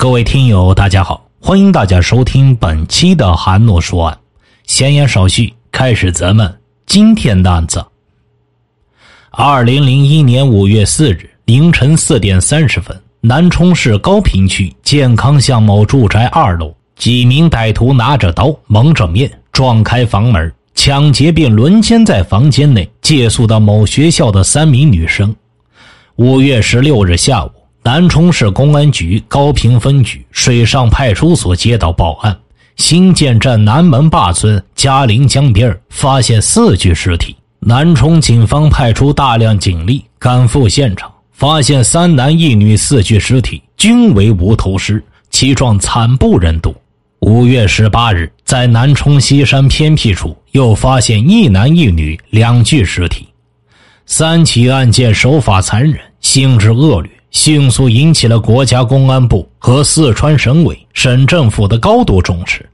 各位听友，大家好，欢迎大家收听本期的韩诺说案。闲言少叙，开始咱们今天的案子。二零零一年五月四日凌晨四点三十分，南充市高坪区健康巷某住宅二楼，几名歹徒拿着刀蒙着面撞开房门，抢劫并轮奸在房间内借宿的某学校的三名女生。五月十六日下午。南充市公安局高坪分局水上派出所接到报案，新建镇南门坝村嘉陵江边发现四具尸体。南充警方派出大量警力赶赴现场，发现三男一女四具尸体，均为无头尸，其状惨不忍睹。五月十八日，在南充西山偏僻处又发现一男一女两具尸体。三起案件手法残忍，性质恶劣。迅速引起了国家公安部和四川省委、省政府的高度重视。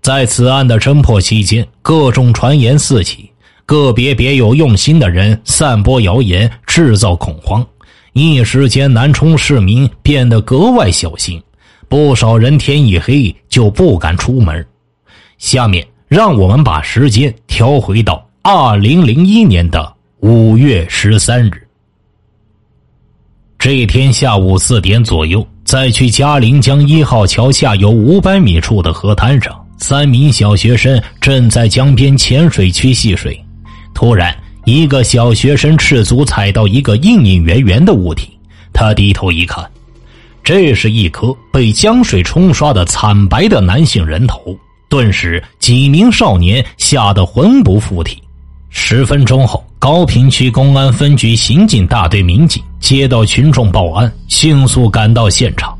在此案的侦破期间，各种传言四起，个别别有用心的人散播谣言，制造恐慌。一时间，南充市民变得格外小心，不少人天一黑就不敢出门。下面，让我们把时间调回到二零零一年的五月十三日。这天下午四点左右，在去嘉陵江一号桥下游五百米处的河滩上，三名小学生正在江边浅水区戏水。突然，一个小学生赤足踩到一个隐隐圆圆的物体，他低头一看，这是一颗被江水冲刷的惨白的男性人头。顿时，几名少年吓得魂不附体。十分钟后，高坪区公安分局刑警大队民警接到群众报案，迅速赶到现场。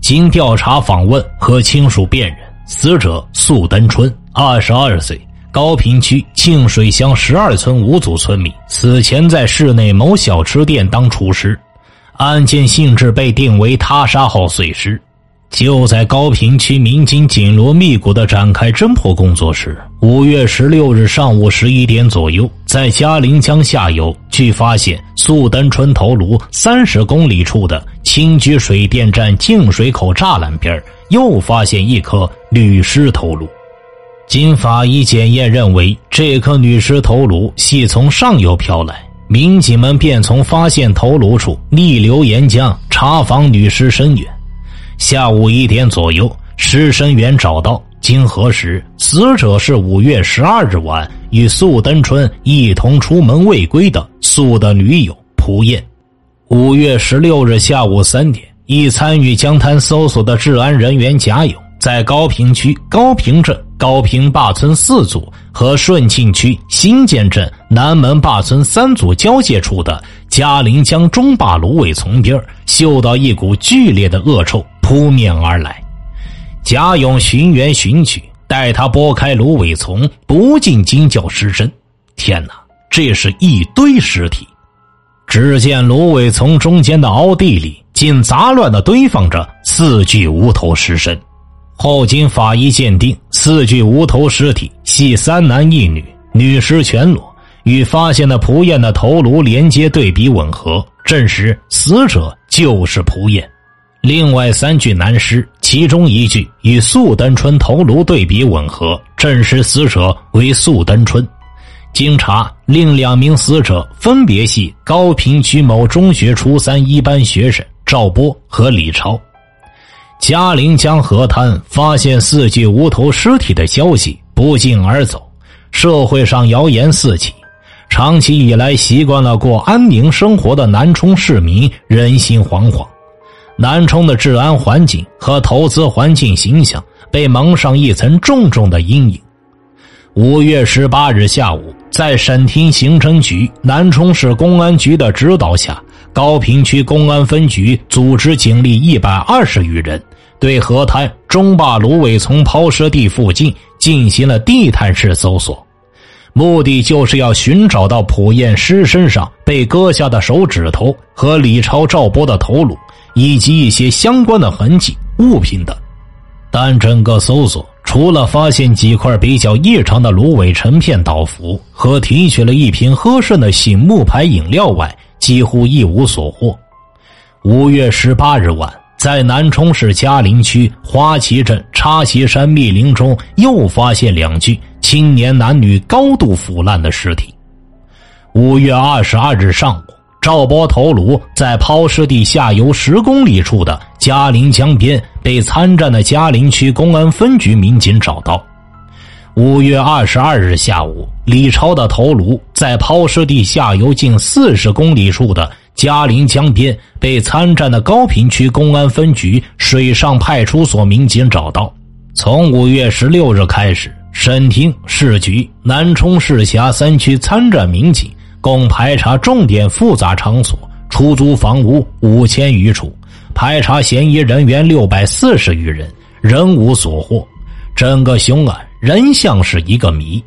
经调查访问和亲属辨认，死者素登春，二十二岁，高坪区沁水乡十二村五组村民，此前在市内某小吃店当厨师。案件性质被定为他杀后碎尸。就在高坪区民警紧锣密鼓的展开侦破工作时，五月十六日上午十一点左右，在嘉陵江下游，据发现素登春头颅三十公里处的青居水电站净水口栅栏边又发现一颗女尸头颅。经法医检验认为，这颗女尸头颅系从上游漂来，民警们便从发现头颅处逆流沿江查访女尸身源。下午一点左右，尸身源找到，经核实，死者是五月十二日晚与素登春一同出门未归的素的女友蒲燕。五月十六日下午三点，一参与江滩搜索的治安人员贾勇，在高坪区高坪镇高坪坝村四组和顺庆区新建镇南门坝村三组交界处的嘉陵江中坝芦苇丛边嗅到一股剧烈的恶臭。扑面而来，贾勇寻源寻去，待他拨开芦苇丛，不禁惊叫失声：“天哪！这是一堆尸体！”只见芦苇丛中间的凹地里，竟杂乱的堆放着四具无头尸身。后经法医鉴定，四具无头尸体系三男一女，女尸全裸，与发现的蒲燕的头颅连接对比吻合，证实死者就是蒲燕。另外三具男尸，其中一具与素登春头颅对比吻合，证实死者为素登春。经查，另两名死者分别系高平区某中学初三一班学生赵波和李超。嘉陵江河滩发现四具无头尸体的消息不胫而走，社会上谣言四起。长期以来习惯了过安宁生活的南充市民人心惶惶。南充的治安环境和投资环境形象被蒙上一层重重的阴影。五月十八日下午，在省厅刑侦局、南充市公安局的指导下，高坪区公安分局组织警力一百二十余人，对河滩中坝芦苇丛抛尸地附近进行了地毯式搜索，目的就是要寻找到蒲燕尸身上被割下的手指头和李超、赵波的头颅。以及一些相关的痕迹、物品等，但整个搜索除了发现几块比较异常的芦苇成片倒伏和提取了一瓶喝剩的醒目牌饮料外，几乎一无所获。五月十八日晚，在南充市嘉陵区花旗镇插旗山密林中又发现两具青年男女高度腐烂的尸体。五月二十二日上午，赵波头颅在抛尸地下游十公里处的嘉陵江边被参战的嘉陵区公安分局民警找到。五月二十二日下午，李超的头颅在抛尸地下游近四十公里处的嘉陵江边被参战的高平区公安分局水上派出所民警找到。从五月十六日开始，省厅、市局、南充市辖三区参战民警。共排查重点复杂场所、出租房屋五千余处，排查嫌疑人员六百四十余人，仍无所获。整个凶案仍像是一个谜。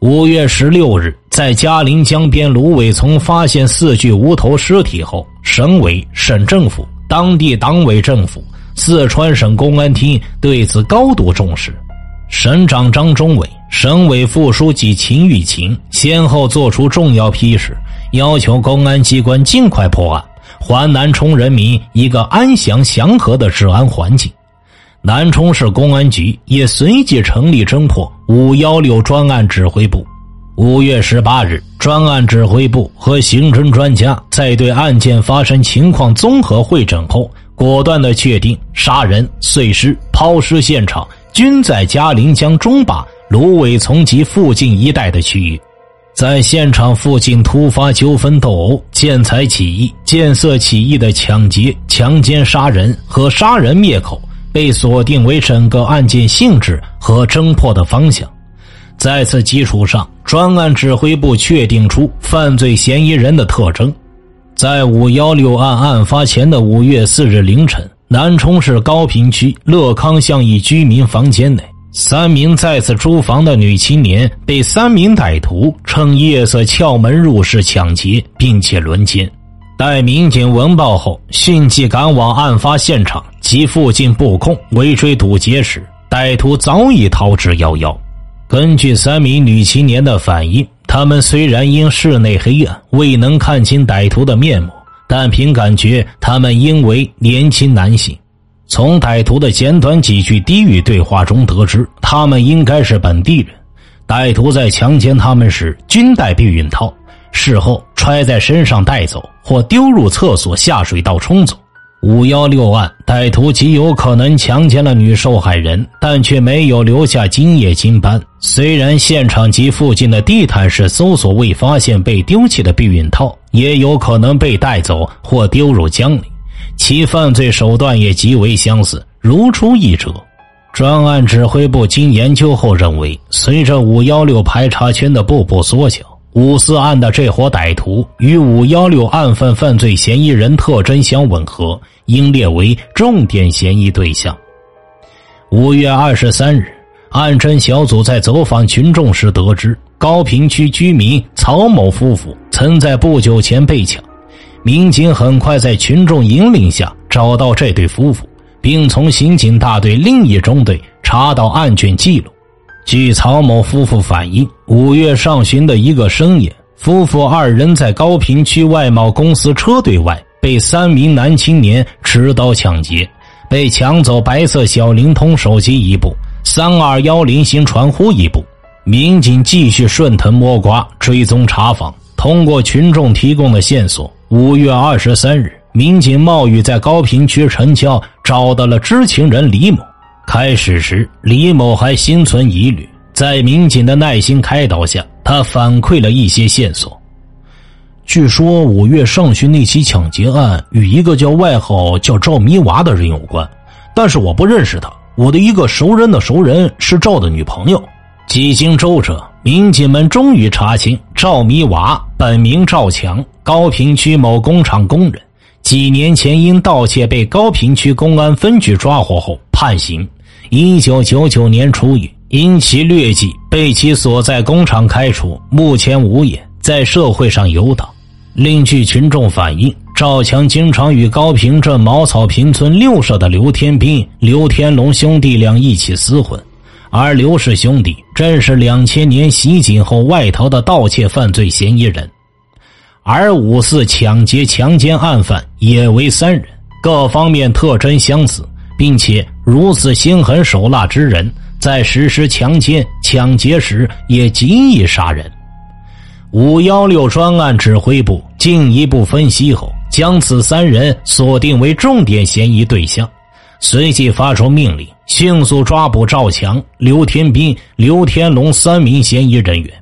五月十六日，在嘉陵江边芦苇丛发现四具无头尸体后，省委、省政府、当地党委政府、四川省公安厅对此高度重视。省长张忠伟。省委副书记秦玉琴先后作出重要批示，要求公安机关尽快破案，还南充人民一个安详祥和的治安环境。南充市公安局也随即成立侦破“五幺六”专案指挥部。五月十八日，专案指挥部和刑侦专家在对案件发生情况综合会诊后，果断的确定杀人、碎尸、抛尸现场均在嘉陵江中坝。芦苇丛及附近一带的区域，在现场附近突发纠纷斗殴、见财起意、见色起意的抢劫、强奸、杀人和杀人灭口，被锁定为整个案件性质和侦破的方向。在此基础上，专案指挥部确定出犯罪嫌疑人的特征。在五幺六案案发前的五月四日凌晨，南充市高坪区乐康巷一居民房间内。三名在此租房的女青年被三名歹徒趁夜色撬门入室抢劫，并且轮奸。待民警闻报后，迅即赶往案发现场及附近布控围追堵截时，歹徒早已逃之夭夭。根据三名女青年的反应，他们虽然因室内黑暗未能看清歹徒的面目，但凭感觉，他们因为年轻男性。从歹徒的简短几句低语对话中得知，他们应该是本地人。歹徒在强奸他们时均戴避孕套，事后揣在身上带走或丢入厕所下水道冲走。五幺六案，歹徒极有可能强奸了女受害人，但却没有留下精液精斑。虽然现场及附近的地毯式搜索未发现被丢弃的避孕套，也有可能被带走或丢入江里。其犯罪手段也极为相似，如出一辙。专案指挥部经研究后认为，随着五幺六排查圈的步步缩小，五四案的这伙歹徒与五幺六案犯犯罪嫌疑人特征相吻合，应列为重点嫌疑对象。五月二十三日，案侦小组在走访群众时得知，高坪区居民曹某夫妇曾在不久前被抢。民警很快在群众引领下找到这对夫妇，并从刑警大队另一中队查到案卷记录。据曹某夫妇反映，五月上旬的一个深夜，夫妇二人在高坪区外贸公司车队外被三名男青年持刀抢劫，被抢走白色小灵通手机一部、三二幺零型传呼一部。民警继续顺藤摸瓜追踪查访，通过群众提供的线索。五月二十三日，民警冒雨在高坪区城郊找到了知情人李某。开始时，李某还心存疑虑，在民警的耐心开导下，他反馈了一些线索。据说五月上旬那起抢劫案与一个叫外号叫赵迷娃的人有关，但是我不认识他。我的一个熟人的熟人是赵的女朋友。几经周折，民警们终于查清赵迷娃本名赵强。高坪区某工厂工人，几年前因盗窃被高坪区公安分局抓获后判刑，一九九九年出狱，因其劣迹被其所在工厂开除，目前无业，在社会上游荡。另据群众反映，赵强经常与高坪镇茅草坪村六社的刘天兵、刘天龙兄弟俩一起厮混，而刘氏兄弟正是两千年袭警后外逃的盗窃犯罪嫌疑人。而五四抢劫、强奸案犯也为三人，各方面特征相似，并且如此心狠手辣之人，在实施强奸、抢劫时也极易杀人。五幺六专案指挥部进一步分析后，将此三人锁定为重点嫌疑对象，随即发出命令，迅速抓捕赵强、刘天斌、刘天龙三名嫌疑人员。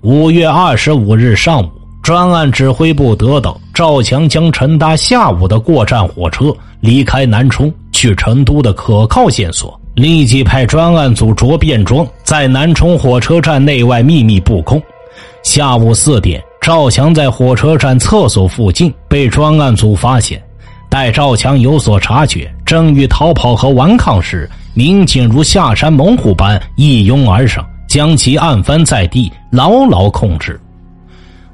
五月二十五日上午。专案指挥部得到赵强将乘搭下午的过站火车离开南充去成都的可靠线索，立即派专案组着便装在南充火车站内外秘密布控。下午四点，赵强在火车站厕所附近被专案组发现。待赵强有所察觉，正欲逃跑和顽抗时，民警如下山猛虎般一拥而上，将其按翻在地，牢牢控制。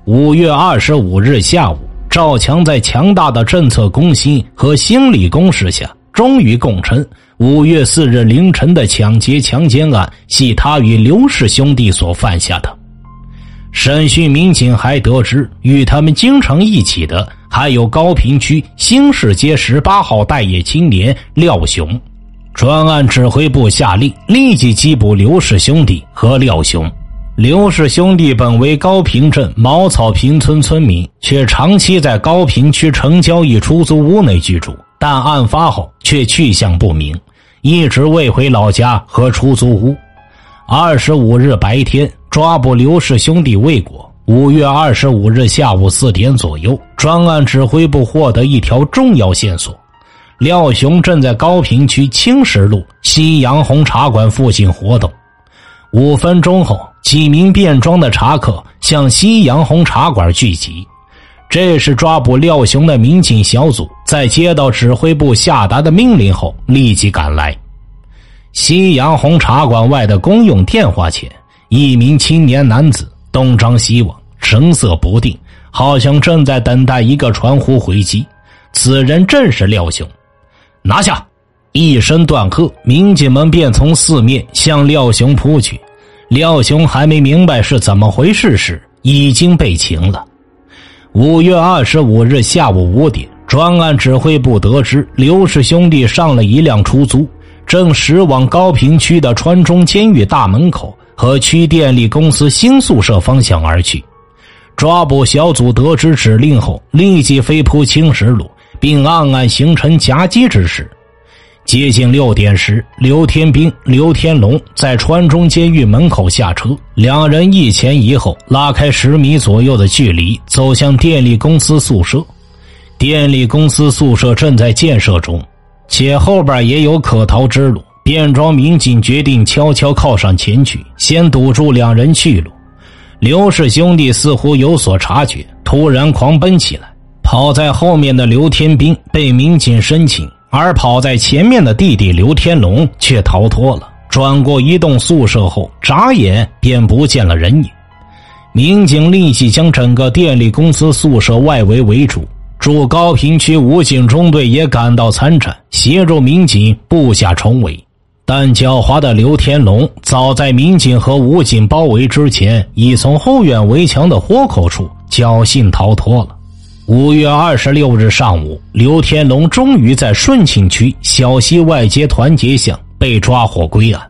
五月二十五日下午，赵强在强大的政策攻心和心理攻势下，终于供称五月四日凌晨的抢劫强奸案系他与刘氏兄弟所犯下的。审讯民警还得知，与他们经常一起的还有高平区新市街十八号待业青年廖雄。专案指挥部下令立即缉捕刘氏兄弟和廖雄。刘氏兄弟本为高平镇茅草坪村村民，却长期在高平区城郊一出租屋内居住，但案发后却去向不明，一直未回老家和出租屋。二十五日白天抓捕刘氏兄弟未果，五月二十五日下午四点左右，专案指挥部获得一条重要线索：廖雄正在高坪区青石路西洋红茶馆附近活动。五分钟后。几名便装的茶客向西洋红茶馆聚集，这是抓捕廖雄的民警小组在接到指挥部下达的命令后立即赶来。夕阳红茶馆外的公用电话前，一名青年男子东张西望，神色不定，好像正在等待一个传呼回击。此人正是廖雄。拿下！一声断喝，民警们便从四面向廖雄扑去。廖雄还没明白是怎么回事时，已经被擒了。五月二十五日下午五点，专案指挥部得知刘氏兄弟上了一辆出租，正驶往高坪区的川中监狱大门口和区电力公司新宿舍方向而去。抓捕小组得知指令后，立即飞扑青石路，并暗暗形成夹击之势。接近六点时，刘天兵、刘天龙在川中监狱门口下车，两人一前一后，拉开十米左右的距离，走向电力公司宿舍。电力公司宿舍正在建设中，且后边也有可逃之路。便装民警决定悄悄靠上前去，先堵住两人去路。刘氏兄弟似乎有所察觉，突然狂奔起来。跑在后面的刘天兵被民警申请。而跑在前面的弟弟刘天龙却逃脱了，转过一栋宿舍后，眨眼便不见了人影。民警立即将整个电力公司宿舍外围围住，驻高坪区武警中队也赶到参战，协助民警布下重围。但狡猾的刘天龙早在民警和武警包围之前，已从后院围墙的豁口处侥幸逃脱了。五月二十六日上午，刘天龙终于在顺庆区小溪外街团结巷被抓获归案。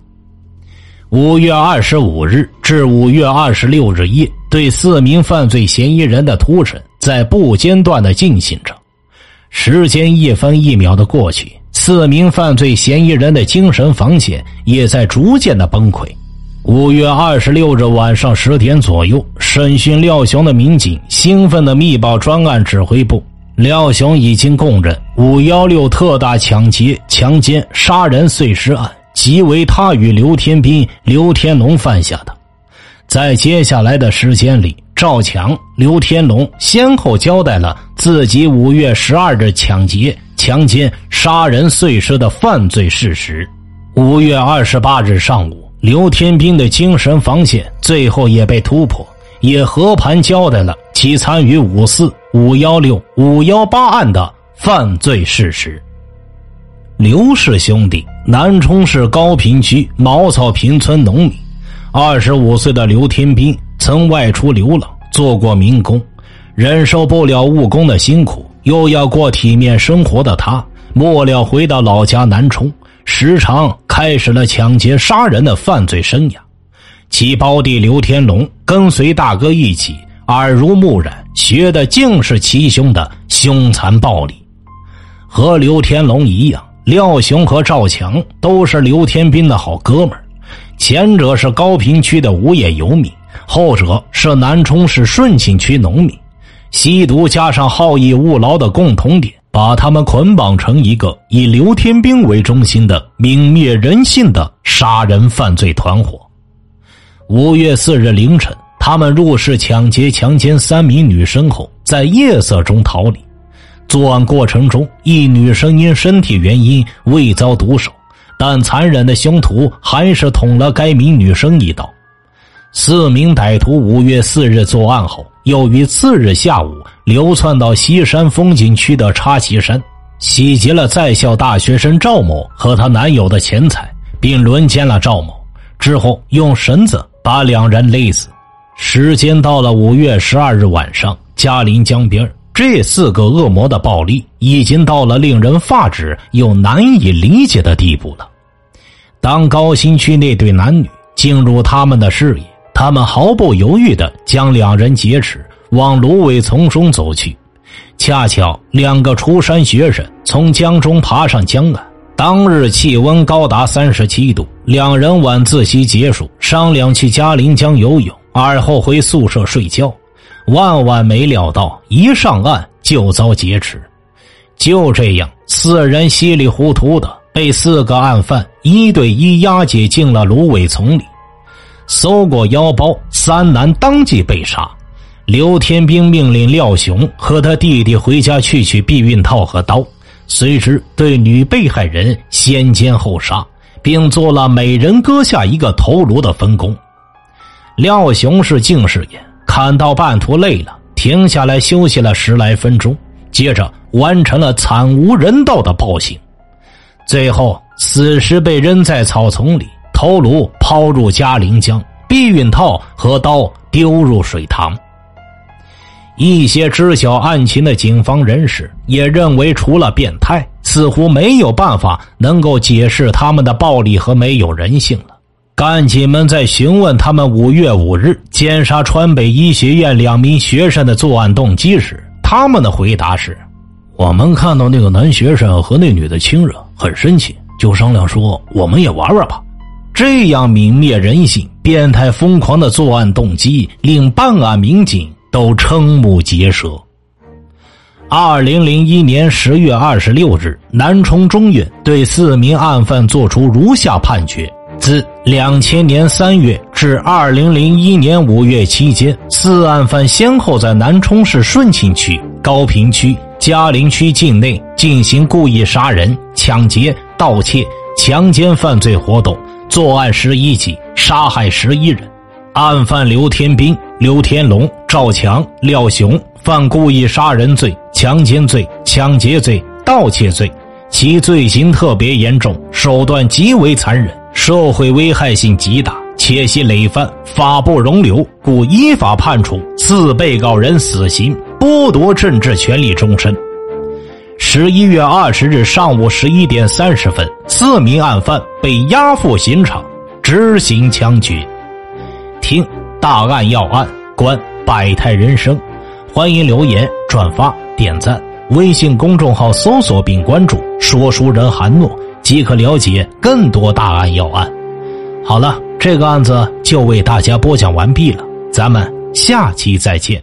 五月二十五日至五月二十六日夜，对四名犯罪嫌疑人的突审在不间断的进行着。时间一分一秒的过去，四名犯罪嫌疑人的精神防线也在逐渐的崩溃。五月二十六日晚上十点左右，审讯廖雄的民警兴奋地密报专案指挥部：廖雄已经供认五幺六特大抢劫、强奸、杀人碎尸案即为他与刘天斌、刘天龙犯下的。在接下来的时间里，赵强、刘天龙先后交代了自己五月十二日抢劫、强奸、杀人碎尸的犯罪事实。五月二十八日上午。刘天兵的精神防线最后也被突破，也和盘交代了其参与五四、五幺六、五幺八案的犯罪事实。刘氏兄弟，南充市高坪区茅草坪村农民。二十五岁的刘天兵曾外出流浪，做过民工，忍受不了务工的辛苦，又要过体面生活的他，末了回到老家南充，时常开始了抢劫杀人的犯罪生涯。其胞弟刘天龙跟随大哥一起，耳濡目染，学的竟是其兄的凶残暴力。和刘天龙一样，廖雄和赵强都是刘天斌的好哥们儿。前者是高平区的无业游民，后者是南充市顺庆区农民。吸毒加上好逸恶劳的共同点，把他们捆绑成一个以刘天兵为中心的泯灭人性的杀人犯罪团伙。五月四日凌晨，他们入室抢劫、强奸三名女生后，在夜色中逃离。作案过程中，一女生因身体原因未遭毒手，但残忍的凶徒还是捅了该名女生一刀。四名歹徒五月四日作案后。又于次日下午流窜到西山风景区的插旗山，洗劫了在校大学生赵某和她男友的钱财，并轮奸了赵某。之后用绳子把两人勒死。时间到了五月十二日晚上，嘉陵江边，这四个恶魔的暴力已经到了令人发指又难以理解的地步了。当高新区那对男女进入他们的视野。他们毫不犹豫地将两人劫持，往芦苇丛中走去。恰巧两个出山学生从江中爬上江岸。当日气温高达三十七度，两人晚自习结束，商量去嘉陵江游泳，而后回宿舍睡觉。万万没料到，一上岸就遭劫持。就这样，四人稀里糊涂的被四个案犯一对一押解进了芦苇丛里。搜过腰包，三男当即被杀。刘天兵命令廖雄和他弟弟回家去取避孕套和刀，随之对女被害人先奸后杀，并做了每人割下一个头颅的分工。廖雄是近视眼，看到半途累了，停下来休息了十来分钟，接着完成了惨无人道的暴行，最后死尸被扔在草丛里。头颅抛入嘉陵江，避孕套和刀丢入水塘。一些知晓案情的警方人士也认为，除了变态，似乎没有办法能够解释他们的暴力和没有人性了。干警们在询问他们五月五日奸杀川北医学院两名学生的作案动机时，他们的回答是：“我们看到那个男学生和那女的亲热，很生气，就商量说，我们也玩玩吧。”这样泯灭人性、变态疯狂的作案动机，令办案民警都瞠目结舌。二零零一年十月二十六日，南充中院对四名案犯作出如下判决：自两千年三月至二零零一年五月期间，四案犯先后在南充市顺庆区、高平区、嘉陵区境内进行故意杀人、抢劫、盗窃、强奸犯罪活动。作案十一起，杀害十一人。案犯刘天兵、刘天龙、赵强、廖雄犯故意杀人罪、强奸罪、抢劫罪、盗窃罪，其罪行特别严重，手段极为残忍，社会危害性极大，且系累犯，法不容留，故依法判处四被告人死刑，剥夺政治权利终身。十一月二十日上午十一点三十分，四名案犯被押赴刑场执行枪决。听大案要案，观百态人生，欢迎留言、转发、点赞。微信公众号搜索并关注“说书人韩诺”，即可了解更多大案要案。好了，这个案子就为大家播讲完毕了，咱们下期再见。